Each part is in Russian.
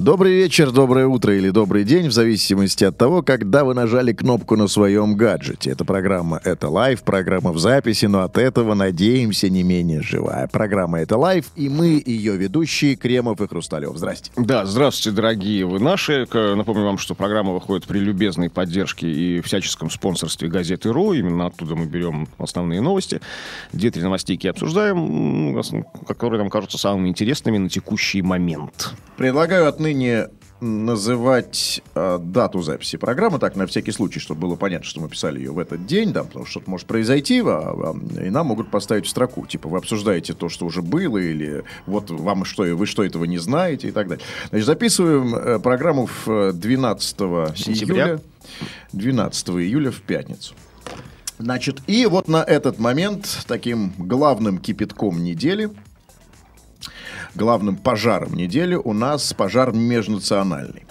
Добрый вечер, доброе утро или добрый день, в зависимости от того, когда вы нажали кнопку на своем гаджете. Эта программа «Это live», программа в записи, но от этого, надеемся, не менее живая. Программа «Это live», и мы, ее ведущие, Кремов и Хрусталев. Здрасте. Да, здравствуйте, дорогие вы наши. Напомню вам, что программа выходит при любезной поддержке и всяческом спонсорстве газеты РУ. Именно оттуда мы берем основные новости. Две-три новостейки обсуждаем, которые нам кажутся самыми интересными на текущий момент. Предлагаю отныне называть э, дату записи программы, так, на всякий случай, чтобы было понятно, что мы писали ее в этот день, да, потому что что-то может произойти, а, а, и нам могут поставить в строку, типа, вы обсуждаете то, что уже было, или вот вам что, вы что, этого не знаете, и так далее. Значит, записываем э, программу в э, 12 Сентября. июля, 12 июля в пятницу. Значит, и вот на этот момент таким главным кипятком недели главным пожаром недели у нас пожар межнациональный.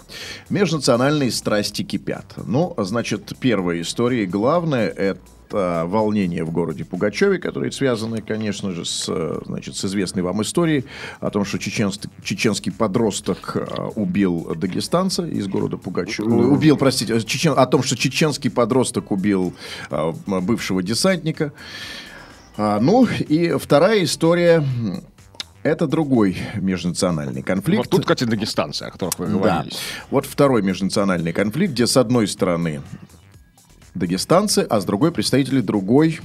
Межнациональные страсти кипят. Ну, значит, первая история и главное это волнение в городе Пугачеве, которые связаны, конечно же, с, значит, с известной вам историей о том, что чеченский, чеченский подросток э, убил дагестанца из города Пугачева. Убил, простите, чечен, о том, что чеченский подросток убил э, бывшего десантника. А, ну, и вторая история это другой межнациональный конфликт. Вот тут, кстати, дагестанцы, о которых вы Да. говорили. Вот второй межнациональный конфликт, где с одной стороны дагестанцы, а с другой представители другой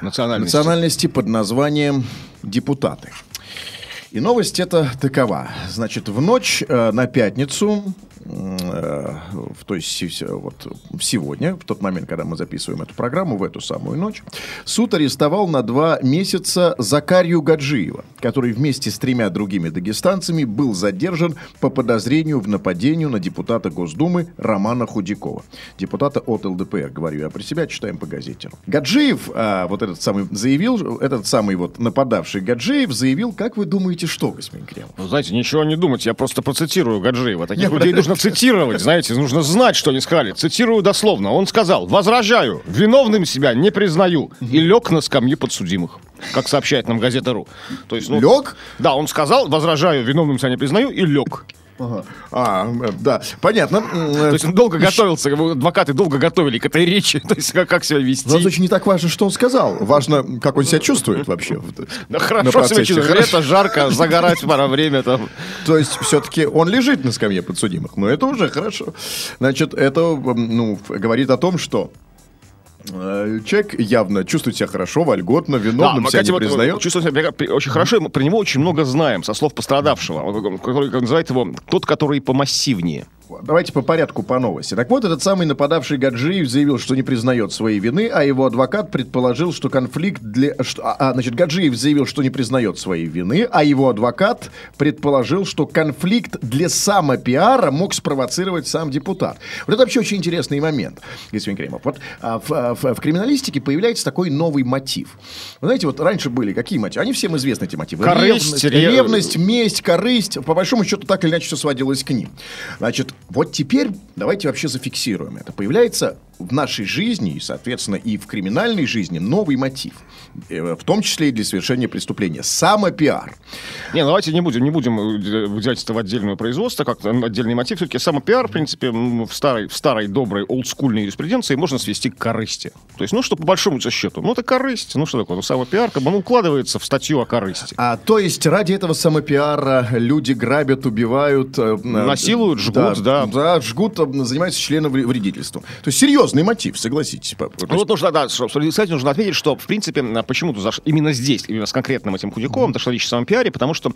Национальности. национальности под названием депутаты. И новость эта такова. Значит, в ночь э, на пятницу, в, то есть вот сегодня, в тот момент, когда мы записываем эту программу, в эту самую ночь, суд арестовал на два месяца Закарью Гаджиева, который вместе с тремя другими дагестанцами был задержан по подозрению в нападении на депутата Госдумы Романа Худякова. Депутата от ЛДПР, говорю я про себя, читаем по газете. Гаджиев, а, вот этот самый, заявил, этот самый вот нападавший Гаджиев заявил, как вы думаете, что, господин Кремов? Знаете, ничего не думать, я просто процитирую Гаджиева. Таких людей нужно цитировать, знаете, нужно знать, что они сказали. Цитирую дословно. Он сказал, возражаю, виновным себя не признаю. И лег на скамье подсудимых. Как сообщает нам газета РУ. То есть, ну, Лег? Да, он сказал, возражаю, виновным себя не признаю, и лег. А, э, да, понятно. М, То есть он долго готовился, адвокаты долго готовили к этой речи, то есть как, как себя вести. Но очень не так важно, что он сказал. Важно, как он себя чувствует вообще. Да хорошо себя чувствует. Лето, жарко, загорать пора время там. То есть все-таки он лежит на скамье подсудимых. Но это уже хорошо. Значит, это ну, говорит о том, что э, человек явно чувствует себя хорошо, вольготно, виновным мы, себя кстати, не вот, признает. Чувствую себя очень хорошо, и мы про него очень много знаем, со слов пострадавшего, который как называет его тот, который помассивнее. Давайте по порядку по новости. Так вот, этот самый нападавший Гаджиев заявил, что не признает своей вины, а его адвокат предположил, что конфликт для... А, а, значит, Гаджиев заявил, что не признает своей вины, а его адвокат предположил, что конфликт для самопиара мог спровоцировать сам депутат. Вот это вообще очень интересный момент, господин Кремов. Вот а, в, а, в- в криминалистике появляется такой новый мотив. Вы знаете, вот раньше были какие мотивы? Они всем известны, эти мотивы. Корысть, ревность, ре- ревность, месть, корысть. По большому счету, так или иначе, все сводилось к ним. Значит, вот теперь давайте вообще зафиксируем это. Появляется в нашей жизни, и, соответственно, и в криминальной жизни новый мотив. Э, В том числе и для совершения преступления. Самопиар. Не, ну давайте не будем, не будем э, выделять это в отдельное производство, как отдельный мотив. Все-таки самопиар, в принципе, в старой, в старой доброй олдскульной юриспруденции можно свести к корысти. То есть, ну, что по большому счету, ну, это корысть. Ну, что такое? Ну, самопиар, как бы, ну, укладывается в статью о корысти. А, то есть ради этого самопиара люди грабят, убивают. э, Насилуют, жгут, да. Да, жгут, э, занимаются членом вредительством. То есть серьезный мотив, согласитесь. Пап. То Ну, вот нужно, да, кстати, нужно отметить, что, в принципе, а, почему-то заш- именно здесь, именно с конкретным этим Худяковым, дошла речь о самом пиаре, потому что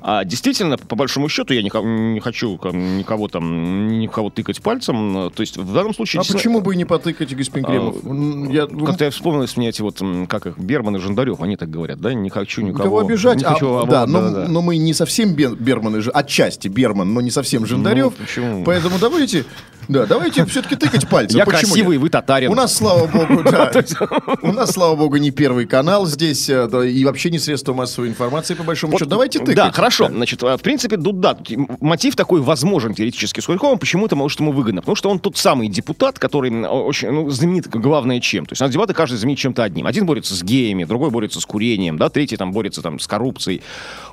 а, действительно, по большому счету, я никого- не хочу никого там, никого тыкать пальцем, а, то есть в данном случае... А действительно- почему бы и не потыкать, господин Кремов? М, Я, Как-то я вспомнилось мне эти вот, как их, Берман и Жандарев, они так говорят, да, не хочу никого... Кого обижать? Не А, хочу, а, да, вот, но, да-да-да. но мы не совсем Бер- Берман, и Ж- отчасти Берман, но не совсем Жендарев. Ну, почему? Поэтому давайте, да, давайте все-таки тыкать пальцем. Я Почему? Красивый, вы татарин. У нас, слава богу, да. У нас, слава богу, не первый канал здесь, э, и вообще не средство массовой информации, по большому счету. Давайте тыкать. Да, хорошо. Значит, а, в принципе, да, мотив такой возможен теоретически с Куликовым. Почему это может ему выгодно? Потому что он тот самый депутат, который очень ну, знаменит, главное, чем. То есть у нас дебаты каждый знаменит чем-то одним. Один борется с геями, другой борется с курением, да, третий там борется там с коррупцией.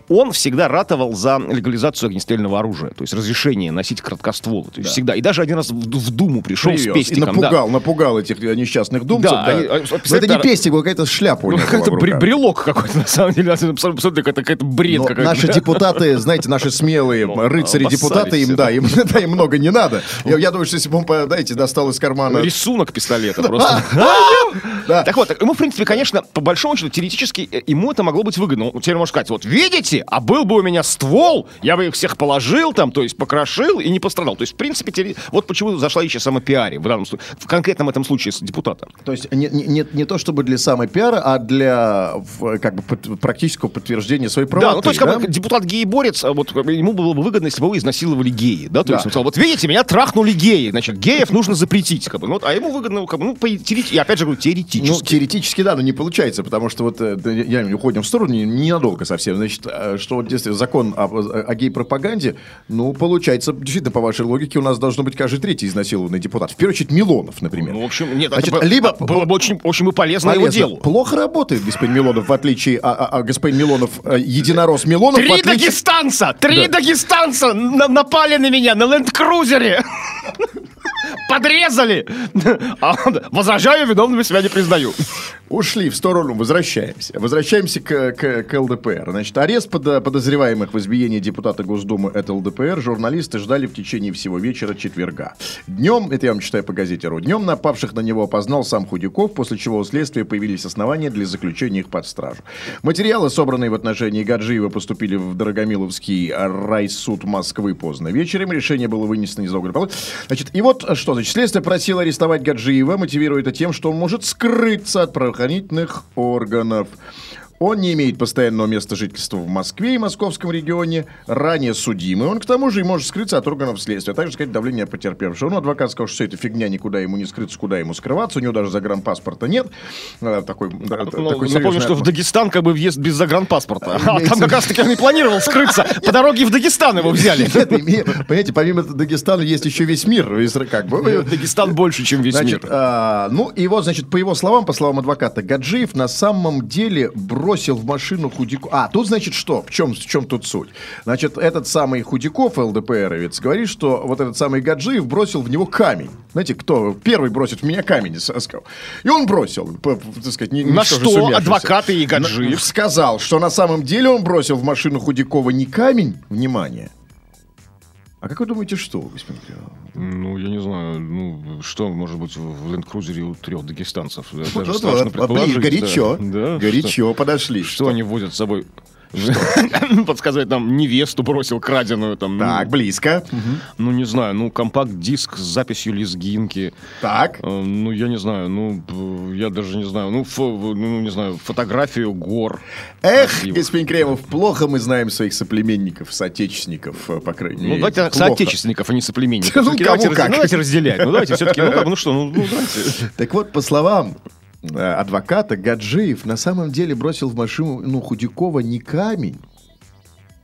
Он всегда ратовал за легализацию огнестрельного оружия, то есть разрешение носить краткоствол. То есть всегда. И даже один раз в, в Думу пришел Привез. с И пестиком. да. напугал, напугал этих э, несчастных думцев. Да, Да, они- а, Но это представь, не пестик, был какая-то шляпа Ну, какой-то брелок какой-то, на самом деле. Абсолютно какая-то бред какой-то. наши депутаты, знаете, наши смелые Ну, рыцари-депутаты, им, да, им, да, им много не надо. Я, я думаю, что если бы он, знаете, достал из кармана... Рисунок пистолета просто. Да. Так вот, ему, в принципе, конечно, по большому счету, теоретически, э, ему это могло быть выгодно. Он теперь может сказать, вот видите, а был бы у меня ствол, я бы их всех положил там, то есть покрошил и не пострадал. То есть, в принципе, вот почему зашла о самопиаре в данном случае, в конкретном этом случае с депутатом. То есть не, не, не- то чтобы для самопиара, а для как бы практического подтверждения своей правоты. Да, ну то есть, как да? бы, депутат гей-борец, а вот как ему было бы выгодно, если бы его изнасиловали геи, да, то Да. есть он сказал, вот видите, меня трахнули геи, значит, геев нужно запретить, как бы, ну, вот, а ему выгодно, как бы, ну, по, теоретически, я опять же говорю, теоретически. Ну, теоретически, да, но не получается, потому что вот, э, я уходим в сторону, не- ненадолго совсем, значит, э, что вот действительно закон о, о гей-пропаганде, ну, получается, действительно, по вашей логике, у нас должно быть каждый третий изнасилованный депутат. В первую очередь, Милонов, например. Ну, в общем, нет, Значит, это либо- было бы очень, очень бы полезно, его Полезно. делу. Плохо работает господин Милонов, в отличие а, а- а господин Милонов, э, единорос Милонов, Три отличие... дагестанца! Три Да. дагестанца на- напали на меня на ленд-крузере! Подрезали! А Возражаю, виновными себя не признаю. Ушли в сторону, возвращаемся. Возвращаемся к, к- к ЛДПР. Значит, арест подо- подозреваемых в избиении депутата Госдумы от ЛДПР журналисты ждали в течение всего вечера четверга. Днем, это я вам читаю по газете РУ, днем напавших на него опознал сам Худяков, после чего у следствия появились основания для заключения их под стражу. Материалы, собранные в отношении Гаджиева, поступили в Дорогомиловский райсуд Москвы поздно вечером. Решение было вынесено из округа. Значит, и вот что, значит, следствие просило арестовать Гаджиева, мотивируя это тем, что он может скрыться от правоохранительных органов. Он не имеет постоянного места жительства в Москве и московском регионе, ранее судимый. Он, к тому же, и может скрыться от органов следствия, а также сказать давление потерпевшего. Ну, адвокат сказал, что все это фигня, никуда ему не скрыться, куда ему скрываться. У него даже загранпаспорта нет. Э, Такой, да, Ну, такой напомню, серьезный что в. Дагестан как бы въезд без загранпаспорта. А там как раз таки он и планировал скрыться. По дороге в Дагестан его взяли. Понимаете, помимо Дагестана есть еще весь мир. Как бы, Дагестан больше, чем весь мир. а, ну и вот, значит, по его словам, по словам адвоката, Гаджиев на самом деле бросил в машину Худяков. А, тут, значит, что? В чем, в чем тут суть? Значит, этот самый Худяков, ЛДПРовец, говорит, что вот этот самый Гаджиев бросил в него камень. Знаете, кто первый бросит в меня камень, сказал. И он бросил, так сказать, не, На что сумевшийся. адвокаты и Гаджиев? Сказал, что на самом деле он бросил в машину Худякова не камень, внимание, а как вы думаете, что, господин Кириллов? Ну, я не знаю, ну, что может быть в ленд-крузере у трех дагестанцев? Даже Вот, страшно вот, предположить. горячо, Да, горячо подошли. Что, что они возят с собой? Подсказать нам, невесту бросил краденую там. ну, Так, близко. Ну, не знаю, ну, компакт-диск с записью лезгинки. Так. Э, Ну, я не знаю, ну, я даже не знаю, ну, фо- ну, не знаю, фотографию гор. Эх, красивых. господин Кремов, плохо мы знаем своих соплеменников, соотечественников, э, по крайней Ну, мере. давайте Плохо. соотечественников, а не соплеменников. Ну, кому давайте, раз- как. ну, давайте разделять. Ну, давайте все-таки, ну, как ну что, ну, ну, давайте. Так вот, по словам адвоката, Гаджиев на самом деле бросил в машину ну, Худякова не камень,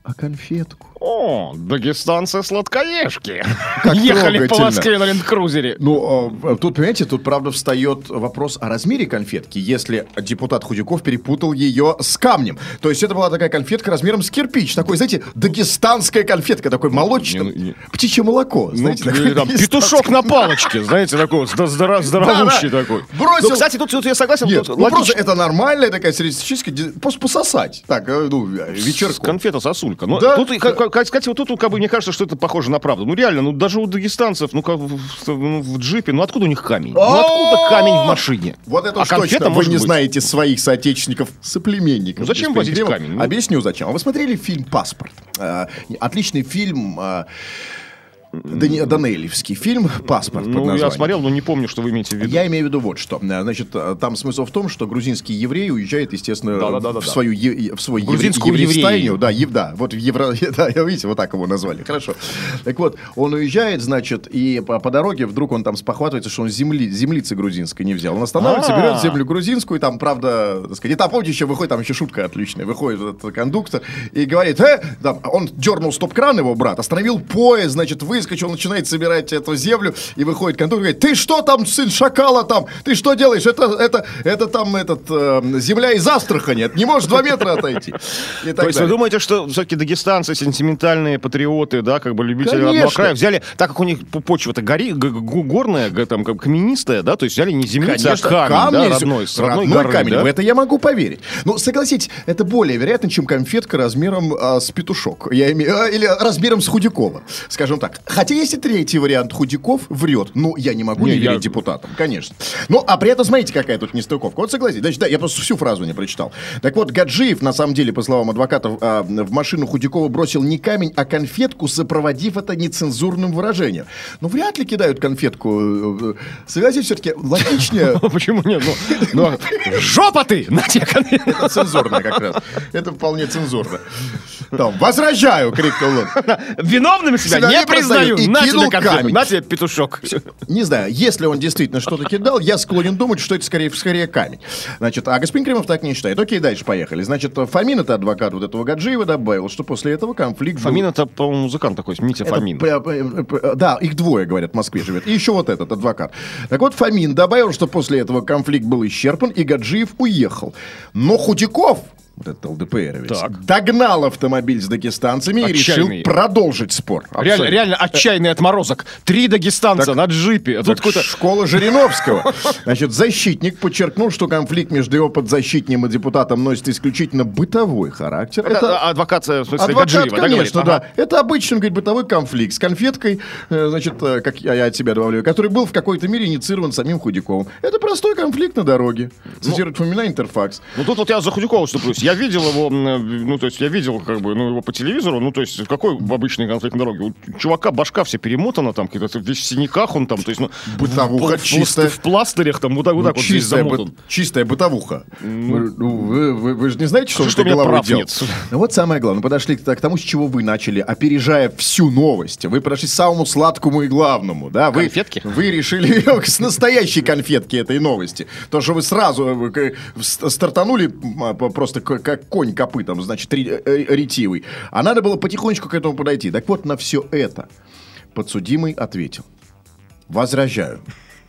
а конфетку. О, дагестанцы-сладкоежки. Как Ехали по. Москве на ленд-крузере. Ну, э, тут, понимаете, тут, правда, встает вопрос о размере конфетки, если депутат Худяков перепутал ее с камнем. То есть это была такая конфетка размером с кирпич. Такой, знаете, дагестанская конфетка, такой молочный. Не, ну, не. Птичье молоко, Ну, знаете. там петушок на палочке, знаете, такой здо- здоро- здоровущий Да-да. такой. Бросил- Ну, кстати, тут, тут я согласен, Нет, тут ну просто это нормальная такая среднестатистическая, ди- просто пососать. Так, э, ну, вечерку. Конфета сосулька. Но Да. тут, как- кстати, вот тут, как бы, мне кажется, что это похоже на правду. Ну, реально, ну, даже у дагестанцев, ну, как в, ну, в джипе, ну, откуда у них камень? Ну, откуда камень в машине? Вот это а уж точно. Вы не быть. знаете своих соотечественников, соплеменников. Ну, зачем возить камень? Ну. Объясню, зачем. А вы смотрели фильм «Паспорт»? А, Отличный фильм. Дани- Данелевский фильм «Паспорт» Ну, я смотрел, но не помню, что вы имеете в виду. Я имею в виду вот что. Значит, э, там смысл в том, что грузинский еврей уезжает, естественно, Да-да-да-да-да. в свою е- в свой евре- Грузинскую еврейстайню. еврею. Да, ев- да, вот в евро, да, видите, вот так его назвали. Хорошо. Так вот, он уезжает, значит, и по, по дороге вдруг он там спохватывается, что он земли, землицы грузинской не взял. Он останавливается, А. берет землю грузинскую, и там, правда, так сказать, и там, помните, еще выходит, там еще шутка отличная, выходит этот кондуктор и говорит, э, там, он дернул стоп-кран его брат, остановил поезд, значит, выскочил, начинает собирать эту землю, и выходит кондуктор и говорит, ты что там, сын шакала там, ты что делаешь, это, это, это там, этот, э, земля из Астрахани, это не можешь два метра отойти. И так То есть вы думаете, что все-таки дагестанцы, сентиментальные патриоты, да, как бы любители Конечно. родного края, взяли, так как у них почва-то гори, горная, там, как каменистая, да, то есть взяли не землицы, а камень, да, камни, родной, с родной родной горы, камень. да? В это я могу поверить. Но согласитесь, это более вероятно, чем конфетка размером а, с петушок. Я имею, а, или размером с Худякова, скажем так. Хотя есть и третий вариант. Худяков врет. Ну, я не могу не, Не, я- верить депутатам, конечно. Ну, а при этом, смотрите, какая тут нестыковка. Вот согласитесь. Значит, да, я просто всю фразу не прочитал. Так вот, Гаджиев, на самом деле, по словам адвокатов, а, в машину Худякова бросил не камень, а конфетку, сопроводив это нецензурным выражением. Ну, вряд ли кидают конфетку. э, э, Согласитесь, все-таки логичнее... Почему нет? Ну, ну, жопа ты! На тебе конфет. Это цензурно как раз. Это вполне цензурно. Там, возражаю, крикнул он. Виновным себя не признаю. Признаю. И На кинул тебе камень. на тебе петушок. Не знаю, если он действительно что-то кидал, я склонен думать, что это скорее, скорее камень. Значит, а господин Кремов так не считает. Окей, дальше поехали. Значит, Фомин, это адвокат вот этого Гаджиева, добавил, что после этого конфликт... был- Фомин это, по-моему, музыкант такой, Митя Это Фомин. п- п- п- Да, их двое, говорят, в Москве живет. И еще вот этот адвокат. Так вот, Фомин добавил, что после этого конфликт был исчерпан, и Гаджиев уехал. Но Худяков, вот этот ЛДПРовец, Так. догнал автомобиль с дагестанцами и решил Отчаянный. продолжить спор. Реально, Абсолютно. реально отчаянный отморозок. Три дагестанца Так- на джипе. А Тут Так школа Жириновского. Значит, защитник подчеркнул, что конфликт между его подзащитным и депутатом носит исключительно бытовой характер. Это а, адвокат, э, в смысле, Адвокат, Гаджиева, да, конечно, да. Это обычный, говорит, бытовой конфликт с конфеткой, э, значит, э, как я, я от себя добавляю, который был в какой-то мере инициирован самим Худяковым. Это простой конфликт на дороге. Цитирует Фомина Интерфакс. Ну тут вот я за Худякова вступлюсь. Я видел его, э, ну то есть я видел как бы, ну его по телевизору, ну то есть какой обычный конфликт на дороге? У чувака башка вся перемотана там, какие-то весь в синяках он там, то есть ну Бытовуха в, в- чистая. в пластырях там вот так вот, Ну, так вот здесь чистая, бы- замотан. чистая бытовуха. Вы, ну, вы, вы- вы же не знаете, что, А он что меня головой делал? нет? Ну, вот самое главное. Подошли к, тому, с чего вы начали, опережая всю новость. Вы подошли к самому сладкому и главному. Да? Вы, Конфетки? Вы решили с настоящей конфетки этой новости. То, что вы сразу стартанули просто как конь копытом, значит, ре- э, ретивый. А надо было потихонечку к этому подойти. Так вот, на все это подсудимый ответил. Возражаю.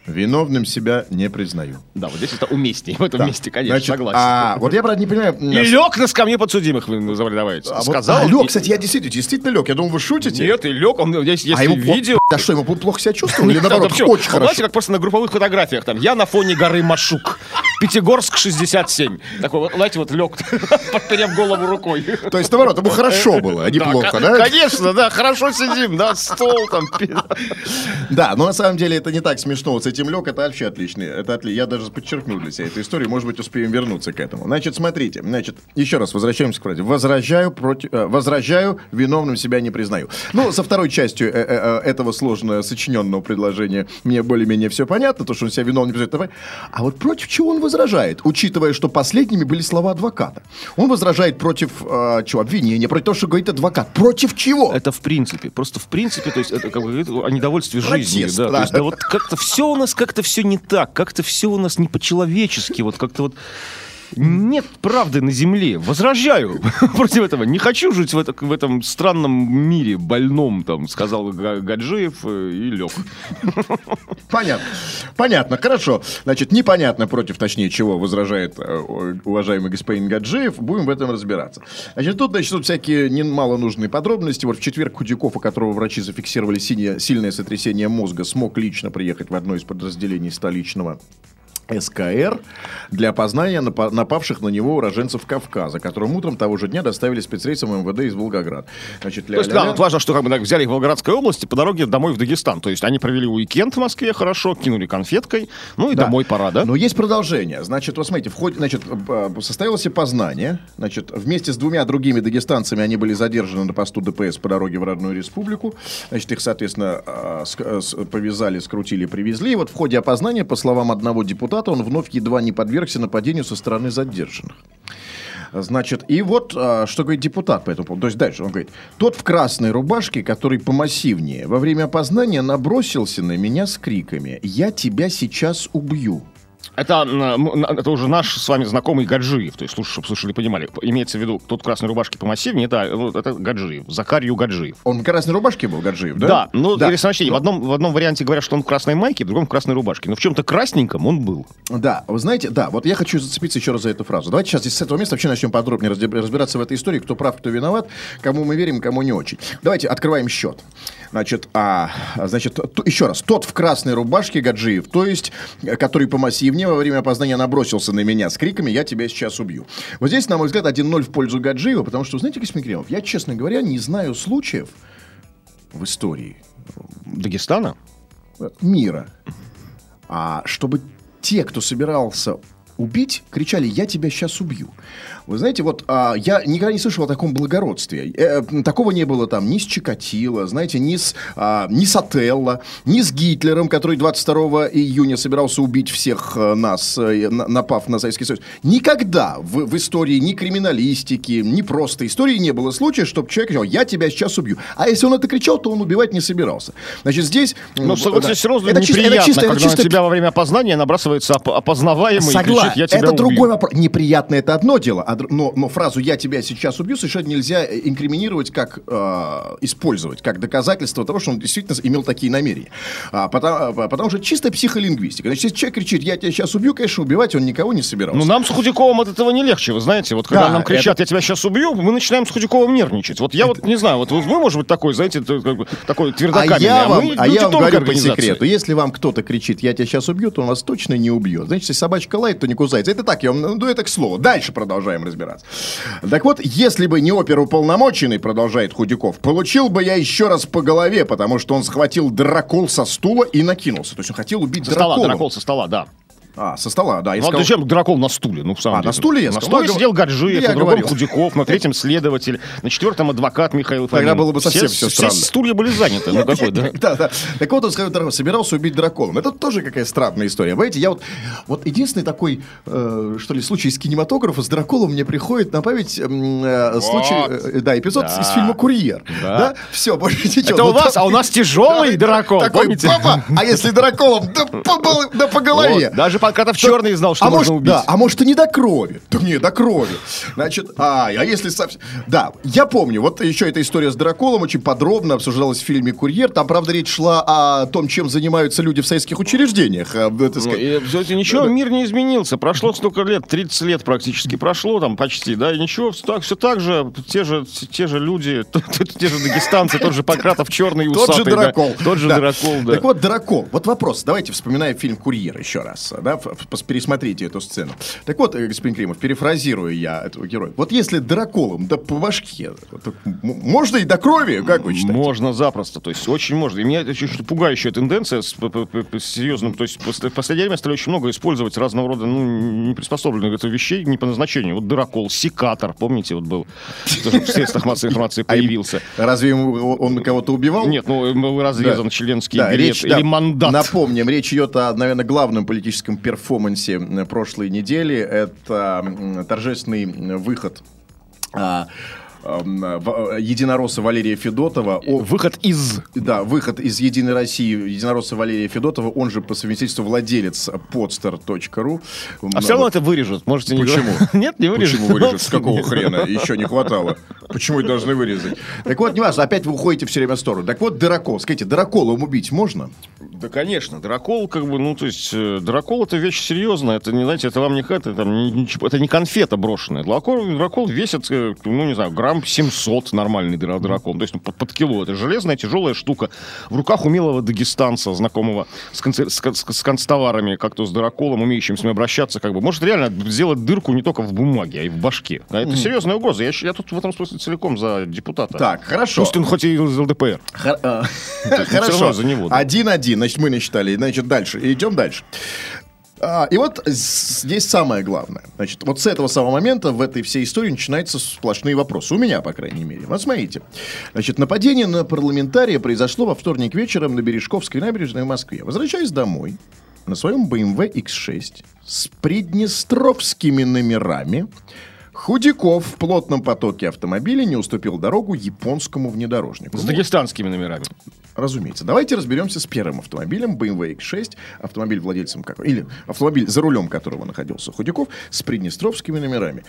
Виновным себя не признаю. Да, вот здесь это уместнее, в этом Да. месте, конечно, Значит, согласен. А, вот я, правда, не понимаю... И лег на скамье подсудимых, вы называете. А вот- Сказал. а, он, лег, и- кстати, я действительно, действительно лег. Я думал, вы шутите. Нет, и лег, он, есть, есть а ему видео. Да что, ему плохо себя чувствовал? Или наоборот, очень хорошо? Знаете, как просто на групповых фотографиях там. Я на фоне горы Машук. Пятигорск 67. Такой, вот, знаете, вот лег, подперев голову рукой. То есть, наоборот, ему хорошо было, а не плохо, да? Конечно, да, хорошо сидим, да, стол там. Да, но на самом деле это не так смешно. Вот с этим лег, это вообще отлично. Это отли... Я даже подчеркнул для себя эту историю. Может быть, успеем вернуться к этому. Значит, смотрите. Значит, еще раз возвращаемся к фразе. Возражаю, против... э, возражаю, виновным себя не признаю. Ну, со второй частью э, э, этого сложно сочиненного предложения мне более-менее все понятно, то, что он себя виновным не признает. Давай. А вот против чего он возражает? Учитывая, что последними были слова адвоката. Он возражает против э, чего? Обвинения, против того, что говорит адвокат. Против чего? Это в принципе, просто в принципе, то есть это как бы о недовольстве жизнью, да. то есть, да вот как-то все у нас как-то все не так, как-то все у нас не по-человечески, вот как-то вот нет правды на земле. Возражаю против этого. Не хочу жить в, это- в этом странном мире больном, там, сказал Га- Гаджиев э, и лег. Понятно. Понятно, хорошо. Значит, непонятно против, точнее, чего возражает э, уважаемый господин Гаджиев. Будем в этом разбираться. Значит, тут, значит, тут всякие немало нужные подробности. Вот в четверг Худяков, у которого врачи зафиксировали синее- сильное сотрясение мозга, смог лично приехать в одно из подразделений столичного СКР для опознания напа- напавших на него уроженцев Кавказа, которым утром того же дня доставили спецрейсом МВД из Волгоград. Значит, То есть, да, вот важно, что как бы так, взяли их в Волгоградской области по дороге домой в Дагестан. То есть они провели уикенд в Москве хорошо, кинули конфеткой, ну и Да. домой пора, да? Но есть продолжение. Значит, вот смотрите, в ходе, значит, э, состоялось опознание. Значит, вместе с двумя другими дагестанцами они были задержаны на посту ДПС по дороге в родную республику. Значит, их, соответственно, э, э, повязали, скрутили, привезли. И вот в ходе опознания, по словам одного депутата, он вновь едва не подвергся нападению со стороны задержанных. Значит, и вот а, что говорит депутат по этому поводу. То есть дальше он говорит, тот в красной рубашке, который помассивнее, во время опознания набросился на меня с криками «Я тебя сейчас убью». Это, это уже наш с вами знакомый Гаджиев. То есть, слушай, чтобы слушали, понимали. Имеется в виду, тот в красной рубашке помассивнее, да, это Гаджиев. Закарью Гаджиев. Он в красной рубашке был, Гаджиев, да? Да, ну, да. или сочетание. В одном, в одном варианте говорят, что он в красной майке, в другом в красной рубашке. Но в чем-то красненьком он был. Да, вы знаете, да, вот я хочу зацепиться еще раз за эту фразу. Давайте сейчас с этого места вообще начнем подробнее разбираться в этой истории, кто прав, кто виноват, кому мы верим, кому не очень. Давайте открываем счет. Значит, а, значит, т- еще раз, тот в красной рубашке Гаджиев, то есть, который помассивнее во время опознания набросился на меня с криками «Я тебя сейчас убью». Вот здесь, на мой взгляд, 1-0 в пользу Гаджиева, потому что, знаете, Космин Кремов, я, честно говоря, не знаю случаев в истории Дагестана? мира, а чтобы те, кто собирался убить, кричали «Я тебя сейчас убью». Вы знаете, вот а, я никогда не слышал о таком благородстве. Э, такого не было там ни с Чикатило, знаете, ни с, а, ни с Отелло, ни с Гитлером, который 22 июня собирался убить всех э, нас, э, на- напав на Советский Союз. Никогда в, в истории ни криминалистики, ни просто истории не было случая, чтобы человек кричал «Я тебя сейчас убью». А если он это кричал, то он убивать не собирался. Значит, здесь... Ну, м, согласись, да. Это чисто- это чисто- это когда чисто на тебя во время опознания набрасывается оп- опознаваемый и Согласен. кричит, я тебя это убью». другой вопрос. Неприятно это одно дело, а но, но фразу «я тебя сейчас убью» совершенно нельзя э, инкриминировать, как э, использовать, как доказательство того, что он действительно имел такие намерения. А, потому, а, потому что чисто психолингвистика. Значит, если человек кричит «я тебя сейчас убью», конечно, убивать он никого не собирался. Ну, нам с Худяковым от этого не легче, вы знаете. Вот когда Да, нам кричат, это- я тебя сейчас убью, мы начинаем с Худяковым нервничать. Вот я вот не знаю, вот вы, может быть, такой, знаете, такой а твердокаменный, я вам, мы а я вам говорю по секрету, если вам кто-то кричит «я тебя сейчас убью», то он вас точно не убьет. Значит, если собачка лает, то не кусается. Это так, я вам, ну, это к слову. Дальше продолжаем разбираться. Так вот, если бы не оперуполномоченный, продолжает Худяков, получил бы я еще раз по голове, потому что он схватил дракол со стула и накинулся. То есть он хотел убить Со стола, дракола. дракол со стола, да. А, со стола, да. Ну, а сказал- зачем дракол на стуле? Ну, в самом А, деле. на стуле я На стуле Ну, сидел Гаджиев, на другом Худяков, на третьем следователь, на четвертом адвокат Михаил Тогда Фомин. было бы совсем всё странно. Все стулья были заняты. Ну, какой, да? Да, да. Так вот, он сказал, собирался убить драконом. Это тоже какая странная история. Понимаете, я вот... Вот единственный такой, э, что ли, случай из кинематографа с драколом мне приходит на память э, случай... э, да, эпизод из фильма «Курьер». Да. Все, больше ничего. Это у вас, а у нас тяжелый дракон, Такой, папа, а если драколом, да по, голове. Вот, даже Панкратов черный знал, что а можно может, убить. Да, а может и не до крови. Да не, до крови. Значит, а, а если совсем... Да, я помню, вот еще эта история с драколом очень подробно обсуждалась в фильме «Курьер». Там, правда, речь шла о том, чем занимаются люди в советских учреждениях. так Ну, и ничего, мир не изменился. Прошло столько лет, 30 лет практически прошло, там почти, да, и ничего, так, все так же, те же, те же люди, те же дагестанцы, тот же Панкратов черный, Тот же усатый, да. дракол. Тот же Да. дракол, да. Так вот, дракол. Вот вопрос. Давайте вспоминаем фильм «Курьер» еще раз. Да? Ф- Пересмотрите эту сцену. Так вот, э, господин Кремов, перефразирую я этого героя. Вот если драколом, да по башке, можно и до крови, как вы считаете? Можно запросто, то есть очень можно. И меня это очень пугающая тенденция с, серьезным, то есть в последнее время стали очень много использовать разного рода, ну, неприспособленных это вещей не по назначению. Вот дырокол, секатор, помните, вот был, тоже в средствах массовой информации А появился. Разве он кого-то убивал? Нет, ну, был разрезан Да. членский Да, билет или да, мандат. Напомним, речь идет о, наверное, главном политическом перформансе прошлой недели. Это торжественный выход а, единоросса Валерия Федотова. о- Выход из... да, выход из Единой России единоросса Валерия Федотова, он же по совместительству владелец podster.ru. А все равно это вырежут, можете не Почему? Нет, не вырежут. Почему вырежут? С какого хрена? Еще не хватало. Почему это должны вырезать? Так вот, не важно, опять вы уходите все время в сторону. Так вот, Дырокол. Скажите, Дыроколом убить можно? Да, конечно, дракол, как бы, ну, то есть, э, дракол это вещь серьезная, это не, знаете, это вам не это, там, не, это не конфета брошенная. Дракол, дракол весит, э, ну, не знаю, грамм 700 нормальный дра- дракол, то есть, ну, под, под кило. Это железная, тяжелая штука. В руках умелого дагестанца, знакомого с, конце- с, кон- с, с констоварами, как-то с драколом, умеющим с ним обращаться, как бы, может реально сделать дырку не только в бумаге, а и в башке. А это серьезная угроза. Я, я тут в этом смысле целиком за депутата. Так, хорошо. Пусть он хоть и из ЛДПР. А, всё Хорошо. за него. Один-один, значит, мы насчитали. Значит, дальше. Идем дальше. А, и вот здесь самое главное. Значит, вот с этого самого момента в этой всей истории начинаются сплошные вопросы. У меня, по крайней мере. Вот смотрите. Значит, нападение на парламентария произошло во вторник вечером на Бережковской набережной в Москве. Возвращаясь домой, на своем BMW X6 с приднестровскими номерами, Худяков в плотном потоке автомобилей не уступил дорогу японскому внедорожнику. С Ну, дагестанскими номерами. Разумеется. Давайте разберемся с первым автомобилем BMW X6, автомобиль владельцем как или автомобиль за рулем которого находился Худяков с приднестровскими номерами.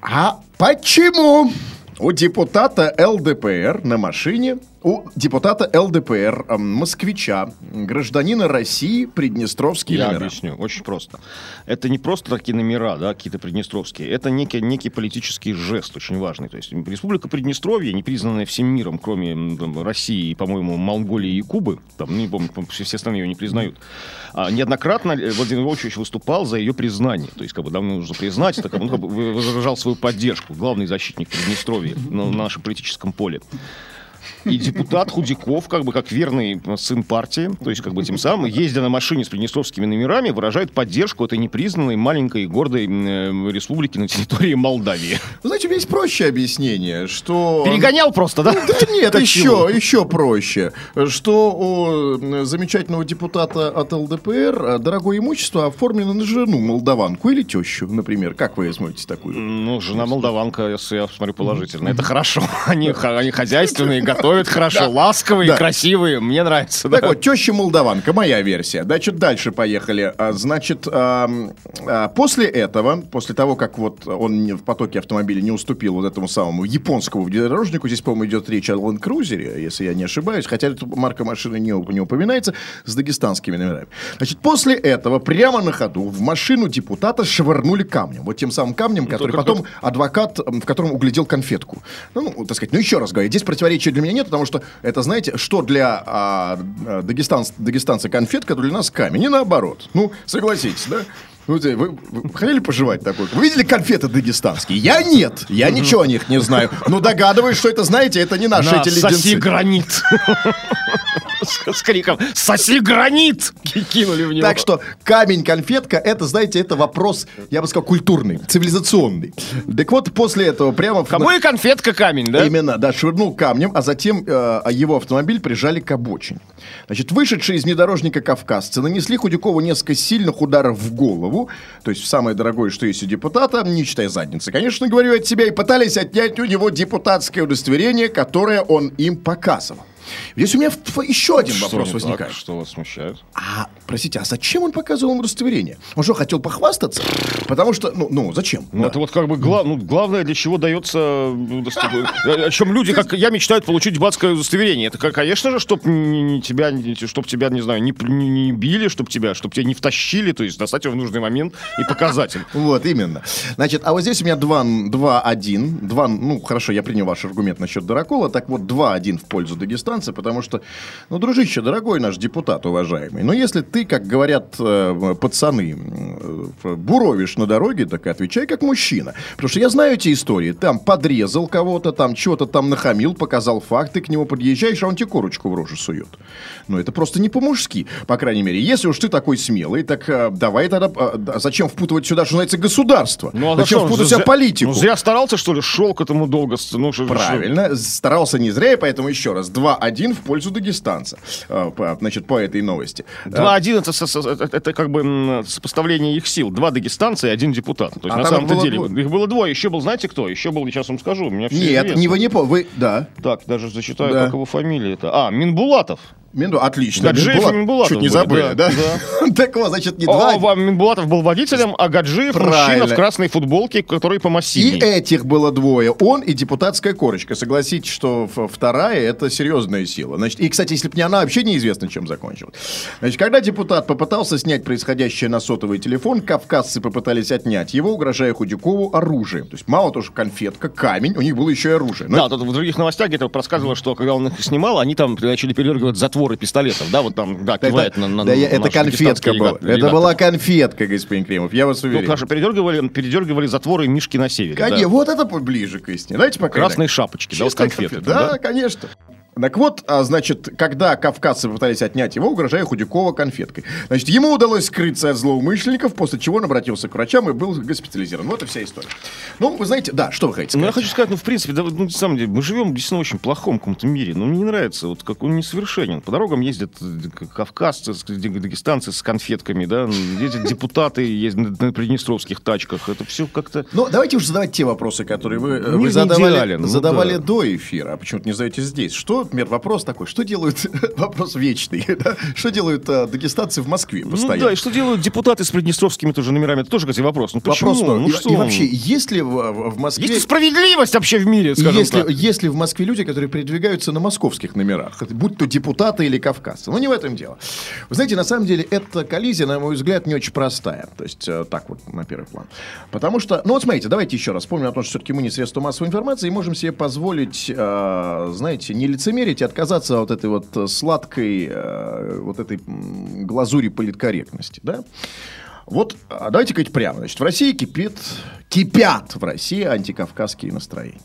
А почему у депутата ЛДПР на машине, у депутата ЛДПР, москвича, гражданина России, приднестровские Я номера? объясню. Очень просто. Это не просто такие номера, да, какие-то приднестровские. Это некий, некий политический жест, очень важный. То есть Республика Приднестровье, не признанная всем миром, кроме там, России и, по-моему, Монголии и Кубы, там, ну, не помню, все, все страны ее не признают, а, неоднократно э, Владимир Вольфович выступал за ее признание. То есть, как бы, давно нужно признать, бы, ну, как бы, вы- выражал свою поддержку. Главный защитник Приднестровья на, на нашем политическом поле. И депутат Худяков, как бы как верный сын партии, то есть как бы тем самым, ездя на машине с приднестровскими номерами, выражает поддержку этой непризнанной маленькой и гордой э, республики на территории Молдавии. Вы знаете, у меня есть проще объяснение, что... Перегонял просто, да? Да нет, еще, еще проще. Что у замечательного депутата от ЛДПР э, дорогое имущество оформлено на жену молдаванку или тещу, например. Как вы смотрите такую? Ну, жена молдаванка, если я смотрю положительно. Это хорошо. Они, хозяйственные, готовят хорошо, ласковые, Да. красивые. Мне нравится. Так да. вот, теща молдаванка, моя версия. Значит, дальше поехали. А, Значит, а, после этого, после того, как вот он в потоке автомобиля не уступил вот этому самому японскому внедорожнику, здесь, по-моему, идет речь о Land Cruiser, если я не ошибаюсь, хотя эта марка машины не, не упоминается, с дагестанскими номерами. Значит, после этого прямо на ходу в машину депутата швырнули камнем. Вот тем самым камнем, который только потом адвокат, в котором углядел конфетку. Ну, ну, так сказать, ну еще раз говорю, здесь противоречия для меня нет, потому что это, знаете, что для а, а, дагестанц- дагестанца конфетка, то для нас камень. И наоборот. Ну, согласитесь, да? Ну, вы, вы хотели пожевать такой? Вы видели конфеты дагестанские? Я нет. Я ничего о них не знаю. Но догадываюсь, что это, знаете, это не наши На, эти соси леденцы. гранит. С криком «Соси гранит!» Ки- кинули в него. Так что камень-конфетка, это, знаете, это вопрос, я бы сказал, культурный, цивилизационный. Так вот, после этого прямо... в- Кому и конфетка камень, да? Именно, да, швырнул камнем, а затем э, его автомобиль прижали к обочине. Значит, вышедшие из внедорожника кавказцы нанесли Худякову несколько сильных ударов в голову, то есть самое дорогое, что есть у депутата, не считая задницы, конечно, говорю от себя, и пытались отнять у него депутатское удостоверение, которое он им показывал. Здесь у меня еще один Что вопрос не возникает. так? Что вас смущает? А, простите, а зачем он показывал им удостоверение? Он что, хотел похвастаться? Потому что, ну, ну зачем? Ну, Да. это вот как бы гла- ну, главное, для чего дается удостоверение. О чем люди, как я, мечтают получить депутатское удостоверение. Это, конечно же, чтобы тебя, чтоб тебя, не знаю, не, не, не били, чтобы тебя, чтобы тебя не втащили, то есть достать его в нужный момент и показать им. Вот, именно. Значит, а вот здесь у меня 2-1. 2, ну, хорошо, я принял ваш аргумент насчет Дорокола. Так вот, 2-1 в пользу дагестанца, потому что, ну, дружище, дорогой наш депутат, уважаемый, но если ты, как говорят э, пацаны, э, буровишь на дороге, так и отвечай как мужчина. Потому что я знаю эти истории. Там подрезал кого-то, там что-то там нахамил, показал факт, ты к нему подъезжаешь, а он тебе корочку в рожу сует. Ну, это просто не по-мужски, по крайней мере. Если уж ты такой смелый, так э, давай тогда... э, зачем впутывать сюда, что называется, государство? Ну, а за зачем что? впутывать За- сюда политику? Ну, зря старался, что ли? Шел к этому долго. Ну, что- Правильно, старался не зря, и поэтому еще раз, 2-1 в пользу дагестанца, э, значит, по этой новости. Э, 2-1 это, со- со- это, это как бы сопоставление их сил. Два дагестанца и один депутат. То есть, А на самом-то деле, двое. их было двое. Еще был, знаете кто? Еще был, сейчас вам скажу, у меня все Нет, известно. не вы не по... Вы, да. Так, даже зачитаю, Да. как его фамилия это. А, Минбулатов. Минду, отлично. Гаджиев и Минбулатов Чуть не были, забыли, да? да, Так вот, значит, не О, два. вам Минбулатов был водителем, а Гаджиев Правильно. мужчина в красной футболке, который И помассивнее. этих было двое. Он и депутатская корочка. Согласитесь, что вторая это серьезная сила. Значит, и, кстати, если бы не она, вообще неизвестно, чем закончил. Значит, когда депутат попытался снять происходящее на сотовый телефон, кавказцы попытались отнять его, угрожая Худякову оружием. То есть мало того, что конфетка, камень, у них было еще и оружие. Но Да, тут в других новостях где-то рассказывало, что когда он их снимал, они там начали передергивать затворы пистолетов, да, вот там, да, это, кивает на, на да, я- это конфетка была. ребята- Это была конфетка, господин Кремов, я вас Ну, уверяю. хорошо, передергивали, передергивали затворы Мишки на севере. да. Конечно, вот это ближе к истине. Давайте пока. Красные шапочки, да, вот конфеты. конфета. Да, конечно. Так вот, а, значит, когда кавказцы пытались отнять его, угрожая Худякова конфеткой. Значит, ему удалось скрыться от злоумышленников, после чего он обратился к врачам и был госпитализирован. Вот и вся история. Ну, вы знаете, да, что вы хотите Ну, я сказать? хочу сказать, ну, в принципе, да, ну, на самом деле, мы живем действительно в очень плохом каком-то мире. Ну, мне не нравится, вот как он несовершенен. По дорогам ездят э, кавказцы, дагестанцы с конфетками, да, ездят депутаты, ездят на приднестровских тачках. Это все как-то... Ну, давайте уже задавать те вопросы, которые вы, э, вы задавали, идеален, ну задавали да. до эфира, а почему-то не задаете здесь. Что, например, вопрос такой, что делают, вопрос вечный, да? что делают э, дагестанцы в Москве Ну постоянно? да, и что делают депутаты с приднестровскими тоже номерами? Это тоже, кстати, вопрос. Ну почему? Вопрос, ну, ну, и, что? и вообще, есть ли в, в Москве... Есть ли справедливость вообще в мире, скажем Есть ли, так? есть ли в Москве люди, которые передвигаются на московских номерах, будь то депутаты или кавказцы? Ну, не в этом дело. Вы знаете, на самом деле, эта коллизия, на мой взгляд, не очень простая. То есть, э, так вот, на первый план. Потому что, ну вот смотрите, давайте еще раз вспомним о том, что все-таки мы не средство массовой информации и можем себе позволить, э, знаете, не лицемерить и отказаться от этой вот э, сладкой, э, вот этой глазури политкорректности, да? Вот, а давайте говорить прямо. Значит, в России кипит, кипят в России антикавказские настроения.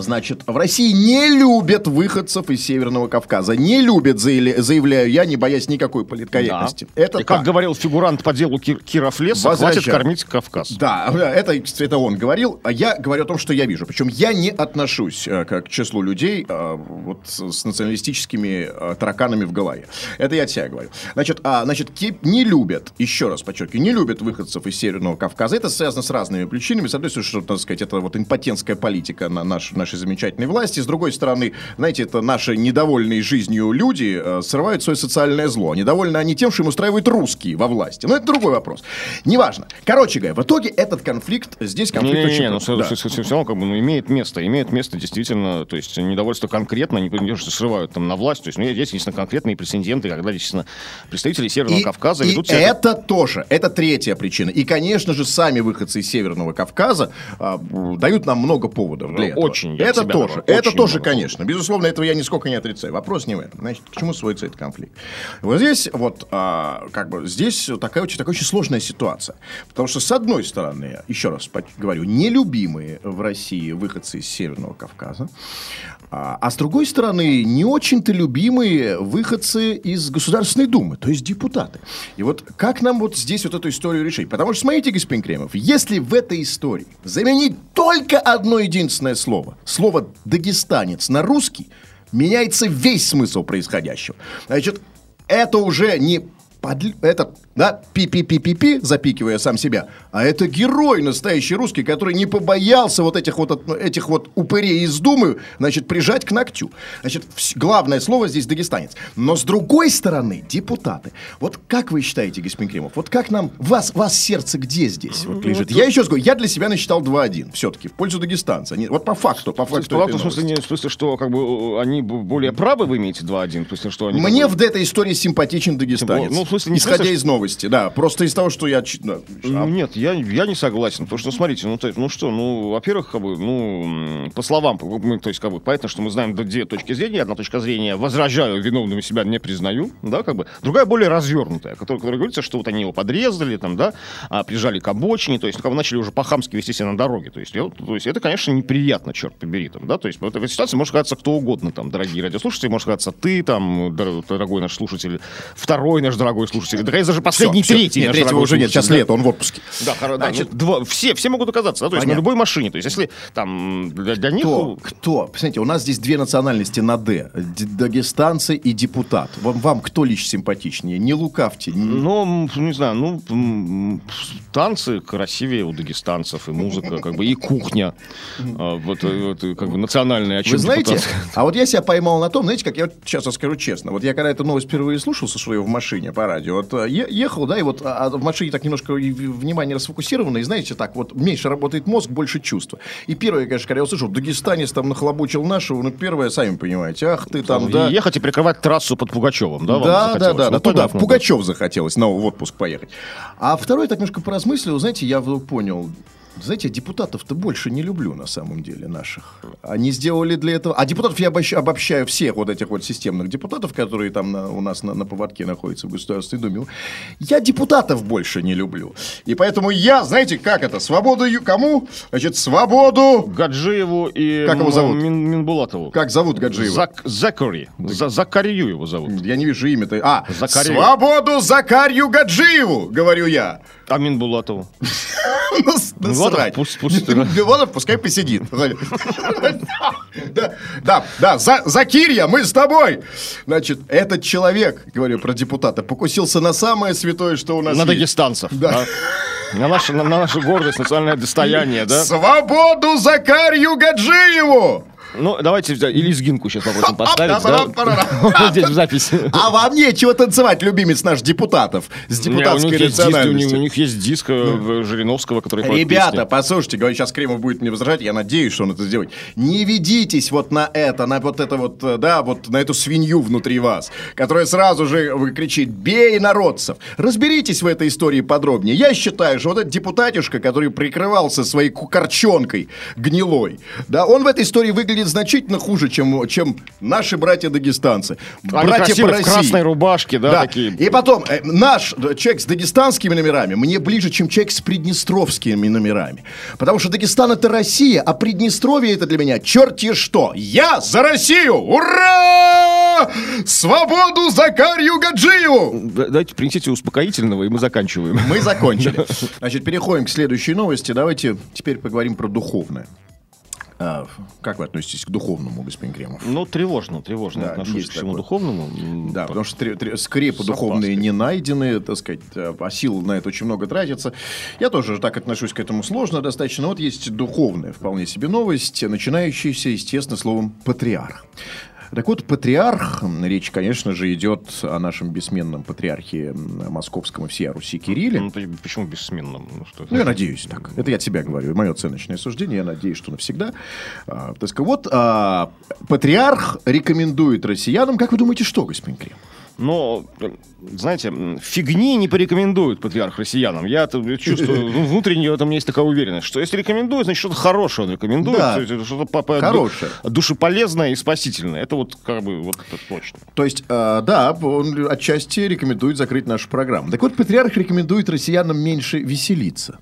Значит, в России не любят выходцев из Северного Кавказа. Не любят, заявля- заявляю я, не боясь никакой политкорректности. Да. Это и как так. говорил фигурант по делу Кир- Киров Леса, Возвращаю. хватит кормить Кавказ. Да, это, это он говорил, а я говорю о том, что я вижу. Причем я не отношусь э, к, числу людей э, вот, с, националистическими э, тараканами в голове. Это я от себя говорю. Значит, а, значит не любят, еще раз подчеркиваю, не любят выходцев из Северного Кавказа. Это связано с разными причинами. С одной стороны, что, так сказать, это вот импотентская политика на наш, нашей замечательной власти. С другой стороны, знаете, это наши недовольные жизнью люди э, срывают свое социальное зло. Недовольны они тем, что им устраивают русские во власти. Но это другой вопрос. Неважно. Короче говоря, в итоге этот конфликт, здесь конфликт Не-не-не, очень ну, простой. все, Да. все- все- все равно как бы, ну, имеет место. Имеет место действительно, то есть недовольство конкретно, не не то, что срывают там на власть. То есть, ну, есть, естественно, конкретные прецеденты, когда, действительно, представители Северного Кавказа и ведут себя... это тоже, это третья причина. И, конечно же, сами выходцы из Северного Кавказа м, дают нам много поводов для Ну, этого. очень, я Это тоже, добавлю, это очень тоже, много конечно. Безусловно, этого я нисколько не отрицаю. Вопрос не в этом. Значит, к чему сводится этот конфликт? Вот здесь вот, а, как бы, здесь такая очень, такая очень сложная ситуация. Потому что, с одной стороны, еще раз говорю, нелюбимые в России выходцы из Северного Кавказа, а, а с другой стороны, не очень-то любимые выходцы из Государственной Думы, то есть депутаты. И вот как нам вот здесь вот эту историю решить? Потому что, смотрите, господин Кремов, если в этой истории заменить только одно единственное слово, слово «дагестанец» на русский, меняется весь смысл происходящего. Значит, это уже не подл- это, да, пи-пи-пи-пи-пи, запикивая сам себя, а это герой настоящий русский, который не побоялся вот этих вот, от- этих вот упырей из Думы, значит, прижать к ногтю. Значит, главное слово здесь дагестанец. Но с другой стороны, депутаты. Вот как вы считаете, господин Кремов, вот как нам, вас, вас сердце где здесь вот лежит? Я еще раз говорю, я для себя насчитал 2-1, все-таки, в пользу дагестанца. Вот по факту, по То есть, факту. этой факту, в смысле, новости. не, в смысле, что как бы они более правы, вы имеете 2-1? В смысле, что они... Мне в этой истории симпатичен дагестанец. Ну, в смысле, не в Исходя из новости, да. Просто из того, что я... Ну, а, нет, я, я не согласен. Потому что, ну, смотрите, ну, то, ну что, ну, во-первых, как бы, ну, по словам, мы, то есть, как бы, понятно, что мы знаем две точки зрения. Одна точка зрения возражаю, виновными себя не признаю, да, как бы. Другая более развернутая, которая, которая говорится, что вот они его подрезали, там, да, а, прижали к обочине, то есть, ну, как бы начали уже по-хамски вести себя на дороге. То есть, я то есть, это, конечно, неприятно, черт побери, там, да, то есть, в этой ситуации может казаться кто угодно, там, дорогие радиослушатели, может казаться ты, там, дор- дорогой наш слушатель, второй наш дорогой слушатель, да, конечно, даже последний всё. третий. Нет, третьего уже нет, сейчас да. лето, он в отпуске. Да, хоро- да, Значит, ну, два- все, все могут оказаться, да, то есть на любой машине. То есть если там для, для них... Кто? Кто? Посмотрите, у нас здесь две национальности на «Д». Дагестанцы и депутат. Вам, вам кто лично симпатичнее? Не лукавьте. не- Ну, не знаю, ну, танцы красивее у дагестанцев, и музыка, как бы, и кухня. А, Вот, э, вот, э, как бы, национальная. Вы знаете, а вот я себя поймал на том, знаете, как я сейчас расскажу честно. Вот я когда эту новость впервые слушал со своего в машине по радио, вот э, е- ехал, да, и вот а, а в машине так немножко внимание расфокусировано, и знаете, так вот меньше работает мозг, больше чувства. И первое, конечно, когда я услышал, Дагестанец там нахлобучил нашего, ну, первое, сами понимаете, ах ты там, да. Ехать и прикрывать трассу под Пугачевым, да? Да, да, да, Ну, да, туда, в Пугачев захотелось на отпуск поехать. А второй так немножко поразмыслил, знаете, я вдруг понял, знаете, депутатов-то больше не люблю на самом деле наших. Они сделали для этого... А депутатов я обощ- обобщаю всех вот этих вот системных депутатов, которые там на- у нас на, на поводке находятся в Государственной Думе. Я депутатов больше не люблю. И поэтому я, знаете, как это, свободу ю- кому? Значит, свободу... Гаджиеву и Как его зовут? Мин- Минбулатову. Как зовут Гаджиева? Зак- Закари. За- Закарию его зовут. Я не вижу имя-то. А, Закарию. свободу Закарью Гаджиеву, говорю я. А Минбулатову? Ну, с- Ну, насрать. пусть- пусть- Милонов пускай посидит. Да, да, да, За- Закирья, мы с тобой. Значит, этот человек, говорю про депутата, покусился на самое святое, что у нас На есть. дагестанцев. Да. да? На, нашу, на, на нашу гордость, национальное достояние, да? Свободу Закарью Гаджиеву! Ну, давайте или лезгинку сейчас попросим поставить, да? Здесь в записи. А вам нечего танцевать, любимец наш депутатов с депутатской национальностью. у них есть диск э, Жириновского, который Ребята, послушайте, говорю, сейчас Кремов будет мне возражать, я надеюсь, что он это сделает. Не ведитесь вот на это, на вот это вот, э, да, вот на эту свинью внутри вас, которая сразу же кричит «бей народцев». Разберитесь в этой истории подробнее. Я считаю, что вот этот депутатишка, который прикрывался своей кукорчонкой гнилой, да, он в этой истории выглядит значительно хуже, чем, чем наши братья-дагестанцы. Они Братья по в России. красной рубашке, да, Да. такие. И потом, э, наш э, человек с дагестанскими номерами мне ближе, чем человек с приднестровскими номерами. Потому что Дагестан это Россия, а Приднестровье это для меня черти что. Я за Россию! Ура! Свободу Закарью Гаджиеву! Да- Давайте принесите успокоительного, и мы заканчиваем. Мы закончили. Значит, переходим к следующей новости. Давайте теперь поговорим про духовное. А, как вы относитесь к духовному, господин Кремов? Ну, тревожно, тревожно Да, отношусь к всему такое. духовному. Да, по- потому что тре- тре- скрепы С духовные не найдены, так сказать, э, а сил на это очень много тратится. Я тоже так отношусь к этому сложно достаточно. Вот есть духовная вполне себе новость, начинающаяся, естественно, словом «патриарх». Так вот, патриарх, речь, конечно же, идет о нашем бессменном патриархе московском и всея Руси Кирилле. Ну, почему бессменным? Ну, что? Ну, я надеюсь так. Это я от себя говорю. Мое оценочное суждение. Я надеюсь, что навсегда. А, так сказать, вот а, патриарх рекомендует россиянам. Как вы думаете, что, господин Крем? Но, э, знаете, фигни не порекомендует патриарх россиянам. Я чувствую, ну, внутренне в этом есть такая уверенность, что если рекомендует, значит, что-то хорошее он рекомендует, Да. что-то Хорошее. ду- душеполезное и спасительное. Это вот как бы вот это точно. То есть, а, да, он отчасти рекомендует закрыть нашу программу. Так вот, патриарх рекомендует россиянам меньше веселиться.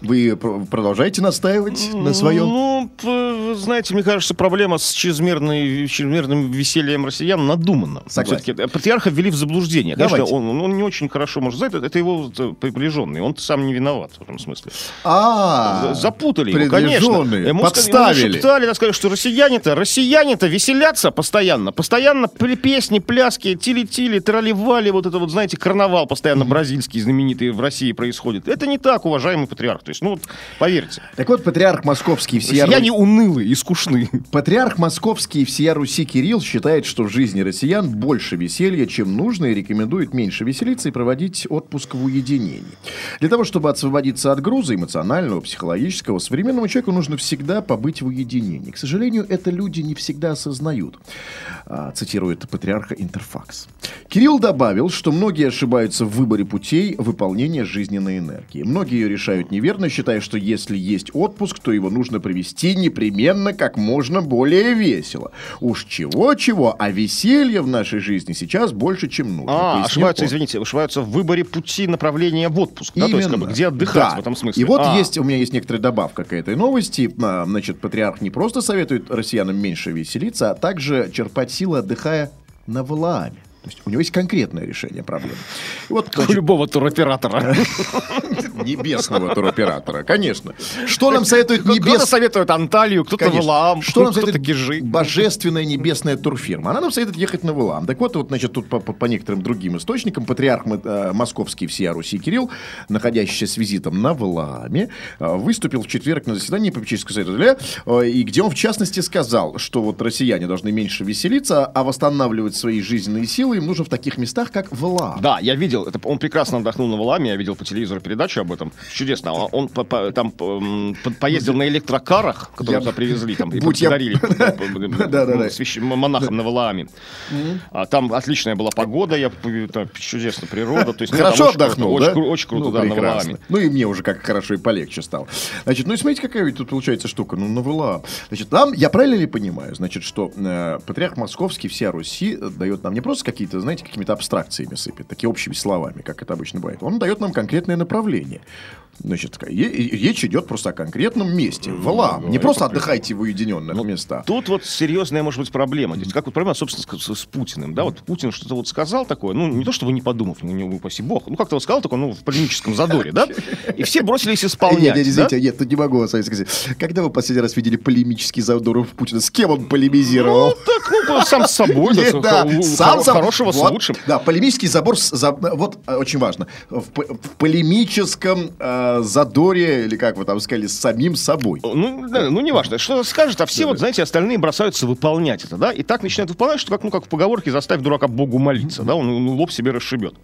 Вы пр- продолжаете настаивать на своем? Ну, знаете, мне кажется, проблема с чрезмерной, чрезмерным весельем россиян надумана. Согласен. Всё-таки патриарха ввели в заблуждение. Конечно, Давайте. он, он не очень хорошо может знать, это, его э, приближенный. Он сам не виноват в этом смысле. А, За- Запутали его, конечно. Ему подставили. Ему шептали, так сказать, что россияне-то, россияне-то веселятся постоянно. Постоянно песни, пляски, тили-тили, трали-вали, вот это вот, знаете, карнавал постоянно бразильский, знаменитый в России происходит. Это не так, уважаемый патриарх. То есть, ну, вот, поверьте. Так вот, патриарх московский всея Россияне унылые и скучны. Патриарх московский всея Руси Кирилл считает, что в жизни россиян больше веселья, чем нужно, и рекомендует меньше веселиться и проводить отпуск в уединении. Для того, чтобы освободиться от груза эмоционального, психологического, современному человеку нужно всегда побыть в уединении. К сожалению, это люди не всегда осознают, а, цитирует патриарха Интерфакс. Кирилл добавил, что многие ошибаются в выборе путей выполнения жизненной энергии. Многие ее решают неверно, считая, что если есть отпуск, то его нужно провести непременно как можно более весело. Уж чего-чего, а веселья в нашей жизни сейчас больше, чем нужно. А, пояснил ошибаются, он. извините, ошибаются в выборе пути направления в отпуск. Да, то есть, как бы, Именно. где отдыхать Да. в этом смысле. И вот А, есть, у меня есть некоторая добавка к этой новости. А, Значит, патриарх не просто советует россиянам меньше веселиться, а также черпать силы, отдыхая на Валааме. Есть у него есть конкретное решение проблемы. Вот, У значит, любого туроператора. небесного туроператора, конечно. Что нам советует Кто-то небес... советует Анталию, кто-то. Валаам, Что нам кто-то советует Гижи. божественная небесная турфирма? Она нам советует ехать на Валаам. Так вот, вот значит, тут по, по- по некоторым другим источникам, патриарх э, московский всея Руси Кирилл, находящийся с визитом на Валааме, э, выступил в четверг на заседании попечительского совета, э, и где он, в частности, сказал, что вот россияне должны меньше веселиться, а восстанавливать свои жизненные силы им нужно в таких местах, как Валаам. Да, я видел, это, он прекрасно отдохнул на Валаме, я видел по телевизору передачу об этом. Чудесно. Он, он по- по- там по- поездил на электрокарах, которые Я- туда привезли, там, и Будь подарили монахам на Валааме. А Там отличная была погода, я там чудесно природа. То есть, ну, Хорошо там отдохнул, да? Очень, кру- очень круто, ну, да, на. Валааме. Ну и мне уже как хорошо и полегче стало. Значит, ну и смотрите, какая ведь тут получается штука. Ну, навела. Значит, нам, я правильно ли понимаю, значит, что э, патриарх Московский, вся Руси э, дает нам не просто какие-то, знаете, какими-то абстракциями сыпет, такие общими словами, как это обычно бывает. Он дает нам конкретное направление. Значит, речь идет просто о конкретном месте. Валаам. Не просто отдыхайте в уединенных местах. Тут вот серьезная, может быть, проблема. Здесь как вот проблема, собственно, с, с Путиным. Да, вот Путин что-то вот сказал такое, ну, не то чтобы не подумав, ну, не упаси бог, ну, как-то вот сказал такое, ну, в полемическом задоре, да, и все бросились исполнять. Нет, извините, нет, тут не могу вас сказать. Когда вы последний раз видели полемический задор в Путина? С кем он полемизировал? Ну, так, ну, сам с собой, да, сам хоро- сам- хорошего с лучшим. Да, полемический забор, вот э, очень важно, в, в полемическом э, задоре, или как вы там сказали, с самим собой. Ну, да, ну, неважно, что скажет, а все вот, знаете, остальные бросаются выполнять это, да, и так начинают выполнять, что как, ну, как в поговорке «заставь дурака Богу молиться», да, он ну, лоб себе расшибет.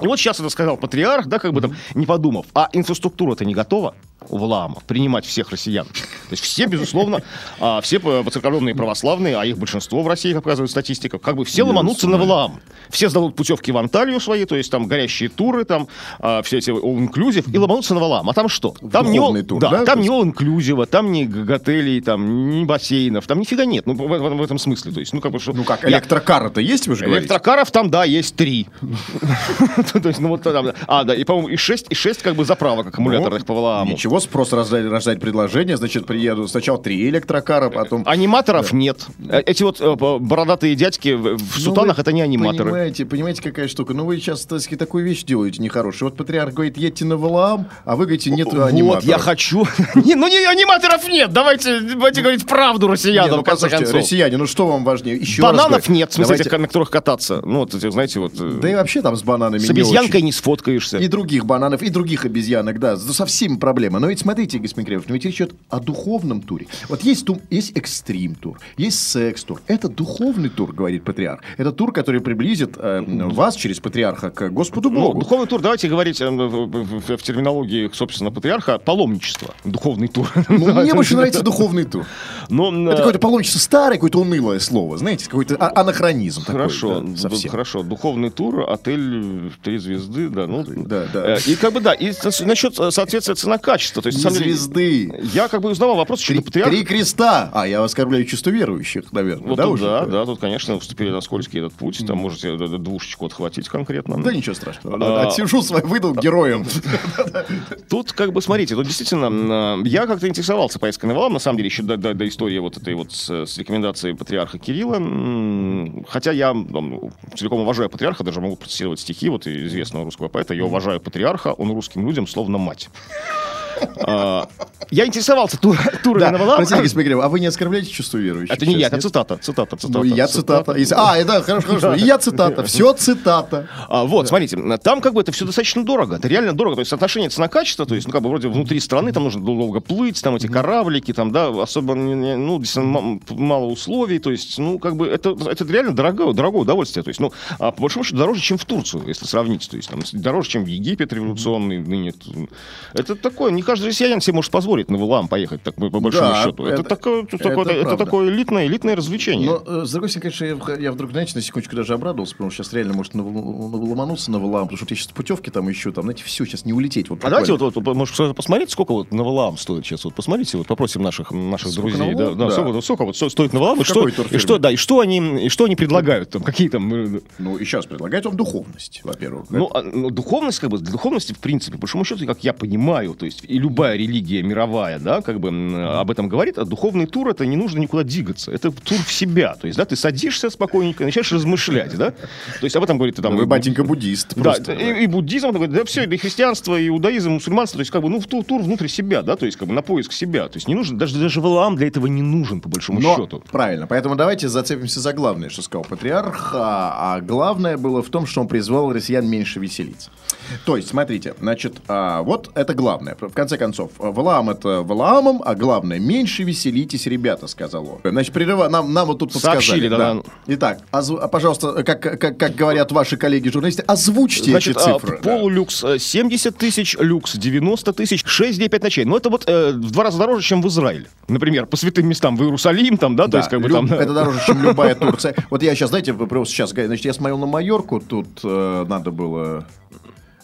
И вот сейчас это сказал патриарх, да, как бы там, не подумав, а инфраструктура-то не готова у Валаама принимать всех россиян. То есть все, безусловно, а, все по- поцерковленные православные, а их большинство в России, как показывает статистика, как бы все ломанутся на Валаам. Все сдадут путевки в Анталию свои, то есть там горящие туры, там а, все эти all-inclusive, и ломанутся на Валаам. А там что? Там не, Духовный тур, да, да, там не all-inclusive, там ни г- готелей, там ни бассейнов, там нифига нет. Ну, в, в- в этом смысле. То есть, ну, как бы, что... Ну как, электрокары-то есть, вы же говорите? Электрокаров там, да, есть три. То есть, ну вот там, а, да, и, по-моему, и шесть, и шесть как бы заправок аккумуляторных по Валааму. Ничего, спрос рождать, рождать предложение, значит, приеду сначала три электрокара, потом... Аниматоров нет. Э, Эти вот э, бородатые дядьки в Ну, сутанах вы это не аниматоры. Понимаете, понимаете, какая штука? Ну, вы сейчас, так сказать, такую вещь делаете нехорошую. Вот патриарх говорит, едьте на Валаам, а вы говорите, нет Вот, аниматоров. я хочу. Не, Ну, не аниматоров нет. Давайте, давайте говорить правду Не, россиянам, ну, в конце послушайте, концов. россияне, ну что вам важнее? Еще Бананов нет, в смысле, давайте- этих, на которых кататься. Ну, вот знаете, вот... э, Да и вообще там с бананами С не обезьянкой очень. не сфоткаешься. И других бананов, и других обезьянок, да, со всеми проблемами. Но ведь смотрите, господин Кремов, но ведь речь идет о духовном туре. Вот есть, ту- есть экстрим-тур, есть секс-тур. Это духовный тур, говорит патриарх. Это тур, который приблизит э, вас через патриарха к Господу Ну, Богу. духовный тур, давайте говорить э, в, в- в- терминологии, собственно, патриарха, паломничество. Духовный тур. Ну, мне больше нравится духовный тур. Но, э, Это какое-то паломничество старое, какое-то унылое слово, знаете, какой-то а- анахронизм такой, Хорошо, да, д- совсем. хорошо. Духовный тур, отель три звезды, да, ну, Да, да. Э, И как бы да, и насчет э, соответствия цена-качество, то есть Не деле, звезды. Я как бы узнавал вопрос до патриарха. три креста. А, я оскорбляю чувство верующих, наверное. Вот да, тут, уже? да, да, тут, конечно, вступили на скользкий этот путь. Там можете двушечку отхватить конкретно. Да ничего страшного. А. Отсижу свой, выйду героем. Тут, как бы, смотрите, тут действительно, э, я как-то интересовался поездкой на Валам, на самом деле, еще до, до- до истории вот этой вот с, с рекомендацией патриарха Кирилла. Хотя я там, целиком уважаю патриарха, даже могу процитировать стихи вот известного русского поэта. Я уважаю патриарха, он русским людям словно мать. А, Я интересовался тур- турами Да, на Валам. простите, Григорьев, а вы не оскорбляете чувство верующих? Это не я, это цитата, цитата, цитата. Ну, и я цитата. А, да, хорошо, хорошо. И я цитата. Все цитата. А, вот, смотрите, там как бы это все достаточно дорого. Это реально дорого. То есть соотношение цена-качество, то есть, ну, как бы вроде внутри страны там нужно долго плыть, там эти кораблики, там, да, особо, ну, действительно, мало условий. То есть, ну, как бы это, это реально дорогое, дорогое удовольствие. То есть, ну, а, по большому счету дороже, чем в Турцию, если сравнить. То есть, там, дороже, чем в Египет революционный ныне. Это такое, не каждый россиянин себе может позволить на Валаам поехать, так, по большому Да, счету. Это, это- такое, это, такое, это такое элитное, элитное развлечение. Но, э, с другой стороны, конечно, я, я вдруг, знаете, на секундочку даже обрадовался, потому что сейчас реально может ломануться на Валаам, потому что вот я сейчас путевки там ищу, там, знаете, все, сейчас не улететь. Вот А давайте вот, вот, может, сразу посмотреть, сколько вот на Валаам стоит сейчас. Вот посмотрите, вот попросим наших, наших Сколько друзей. Да, да, Да. Сколько, сколько вот сто- стоит на Валаам, и что, и что, да, и что они, и что они предлагают там, какие там... э, Ну, и сейчас предлагает вам духовность, во-первых. Ну, а, ну, духовность, как бы, для духовности, в принципе, по большому счету, как я понимаю, то есть, любая религия мировая, да, как бы об этом говорит, а духовный тур это не нужно никуда двигаться. Это тур в себя. То есть, да, ты садишься спокойненько, начинаешь размышлять, да. То есть об этом говорит там. Вы, батенька, буддист. Да, просто, и, и буддизм, говорит, да все, и христианство, и иудаизм, и мусульманство, то есть как бы, ну, в тур, тур внутрь себя, да, то есть как бы на поиск себя. То есть не нужен, даже, даже Валаам для этого не нужен, по большому Но, счету. правильно, поэтому давайте зацепимся за главное, что сказал патриарх. А, а главное было в том, что он призвал россиян меньше веселиться. То есть, смотрите, значит, а, вот это главное. В конце концов, Валаам это Валаамом, а главное, меньше веселитесь, ребята, сказал он. Значит, прерыва, нам, нам вот тут подсказали. Сообщили, да, да. Итак, озв- а, пожалуйста, как, как, как говорят ваши коллеги-журналисты, озвучьте Значит, эти а, цифры. да. полулюкс э, 70 тысяч, люкс 90 тысяч, 6 дней 5 ночей. Ну, это вот э, в два раза дороже, чем в Израиле. Например, по святым местам в Иерусалим, там, да, то Да, есть как бы там... Это дороже, чем любая Турция. Вот я сейчас, знаете, просто сейчас, значит, я смотрел на Майорку, тут э, надо было...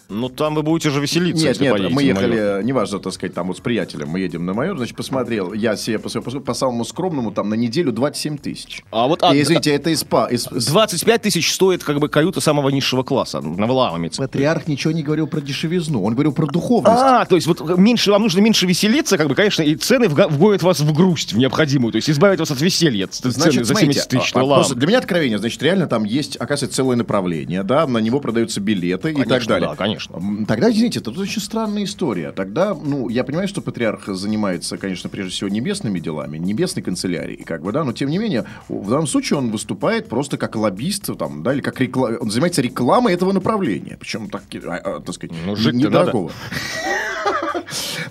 Ну, там вы будете же веселиться, Нет, если нет, поедете мы ехали, неважно, так сказать, там вот с приятелем, мы едем на Майор, значит, посмотрел, я себе по, по, по самому скромному, там на неделю 27 тысяч. А вот, а, И, извините, это из СПА. Из, из- 25 тысяч стоит как бы каюта самого низшего класса. На имеется. Патриарх ничего не говорил про дешевизну, он говорил про духовность. А, то есть вот меньше, вам нужно меньше веселиться, как бы, конечно, и цены вгонят вас в грусть, в необходимую, то есть избавить вас от веселья. Цены за 70 тысяч а, а, на Валаам. просто для меня откровение, значит, реально там есть, оказывается, целое направление, да, на него продаются билеты и так Конечно, далее. да, конечно. М, Тогда, извините, это очень странная история. Тогда, ну, я понимаю, что патриарх занимается, конечно, прежде всего небесными делами, небесной канцелярией, как бы, да, но тем не менее, в данном случае он выступает просто как лоббист, там, да, или как реклама, он занимается рекламой этого направления, причем, так, а, а, так сказать, Ну, недорогого.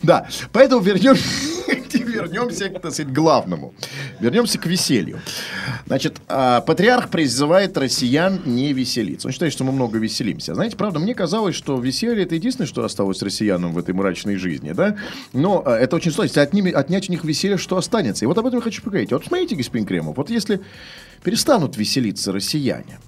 Да, поэтому вернемся, вернемся к, так сказать, главному. Вернемся к веселью. Значит, а, патриарх призывает россиян не веселиться. Он считает, что мы много веселимся. Знаете, правда, мне казалось, что веселье это единственное, что осталось россиянам в этой мрачной жизни, да? Но а, это очень сложно. Если отними- отнять у них веселье, что останется? И вот об этом я хочу поговорить. Вот смотрите, господин Кремов, вот если перестанут веселиться россияне,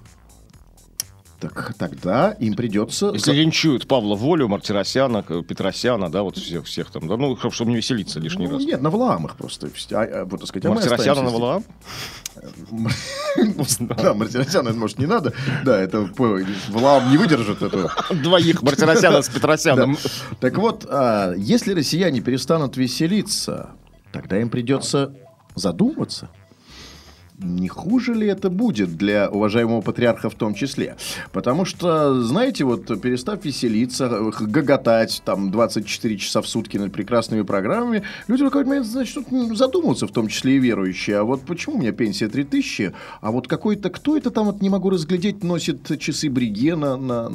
так тогда им придется... Если линчуют Павла Волю, Мартиросяна, Петросяна, да, вот всех, всех там, да, ну, чтоб- чтобы не веселиться лишний Ну, раз. Нет, на Валаамах просто. А, а, вот, так сказать, а Мартиросяна на Валаам? здесь. Да, Мартиросяна, может, не надо. Да, это Валаам не выдержит это. Двоих Мартиросяна с Петросяном. Так вот, а, если россияне перестанут веселиться, тогда им придется задуматься. Не хуже ли это будет для уважаемого патриарха в том числе? Потому что, знаете, вот перестав веселиться, гоготать там 24 часа в сутки над прекрасными программами, люди в какой-то момент начнут задумываться, в том числе и верующие. А вот почему у меня пенсия 3000, а вот какой-то, кто это там, вот не могу разглядеть, носит часы Бриге на, на,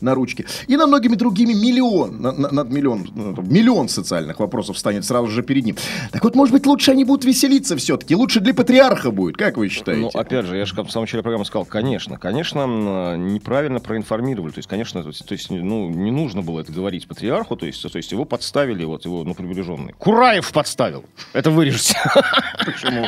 на ручке. И на многими другими миллион, на- на- над миллион, ну, миллион социальных вопросов станет сразу же перед ним. Так вот, может быть, лучше они будут веселиться все-таки, лучше для патриарха будет, как вы считаете? Ну, опять же, я же в самом начале программы сказал, конечно, конечно, неправильно проинформировали. То есть, конечно, то есть, то есть, ну, не нужно было это говорить патриарху, то есть, то есть его подставили, вот его, ну, приближенный. Кураев подставил. Это вырежете. Почему?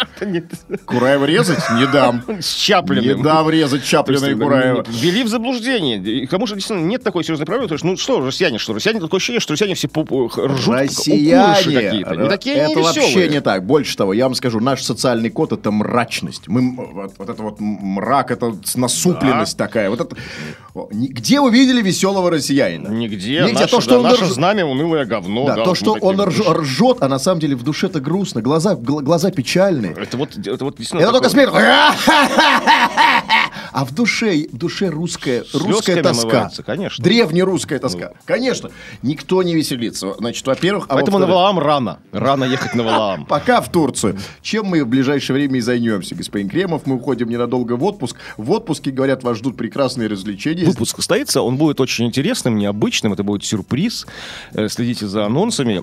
Кураева резать? Не дам. С Чаплиным. Не дам резать Чаплина и Кураева. Ввели в заблуждение. И Кому же действительно нет такой серьезной проблемы, потому что, ну что, россияне, что? Россияне такое ощущение, что россияне все ржут, Россияне, какие-то. Не такие это вообще не так. Больше того, я вам скажу, наш социальный код это мрачность. Мы вот, вот это вот мрак, это насупленность такая. Вот это. Где вы видели веселого россиянина? Нигде. Нигде. Наше, То, что да, он наше рж- знамя унылое говно. Да, да, то, что он рж- ржет, а на самом деле в душе-то грустно. Глаза, гл- глаза печальные. Это вот, это вот действительно Это только такое- смех. А в душе, в душе русская, русская тоска. конечно. Ну. Древнерусская тоска. Конечно. Никто не веселится. Значит, во-первых... а Поэтому на во-вторых, Валаам рано. Рано ехать на Валаам. Пока в Турцию. Чем мы в ближайшее время и займемся, господин Кремов. Мы уходим ненадолго в отпуск. В отпуске, говорят, вас ждут прекрасные развлечения. Выпуск состоится, он будет очень интересным, необычным, это будет сюрприз. Э, Следите за анонсами.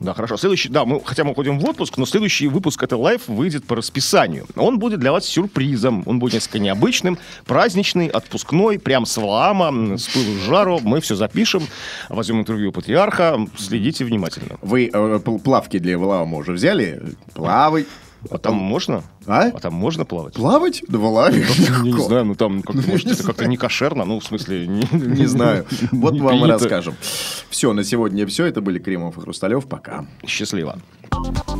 Да, хорошо. Следующий, да, мы, хотя мы уходим в отпуск, но следующий выпуск это live выйдет по расписанию. Он будет для вас сюрпризом. Он будет несколько необычным, праздничный, отпускной, прям с Валаама, м, с пылу с жару. Мы все запишем, возьмем интервью у патриарха. Следите внимательно. Вы э, пл- плавки для Валаама уже взяли? Плавай. А там можно? А? А там можно плавать? Плавать? Да Валааме. Я не знаю, ну там как может это как-то не кошерно, ну в смысле не, Не знаю. Вот не вам и расскажем. Все, на сегодня все. Это были Кремов и Хрусталев. Пока. Счастливо.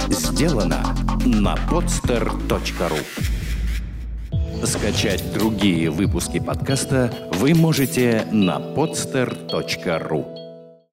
Сделано на podster.ru Скачать другие выпуски подкаста вы можете на podster.ru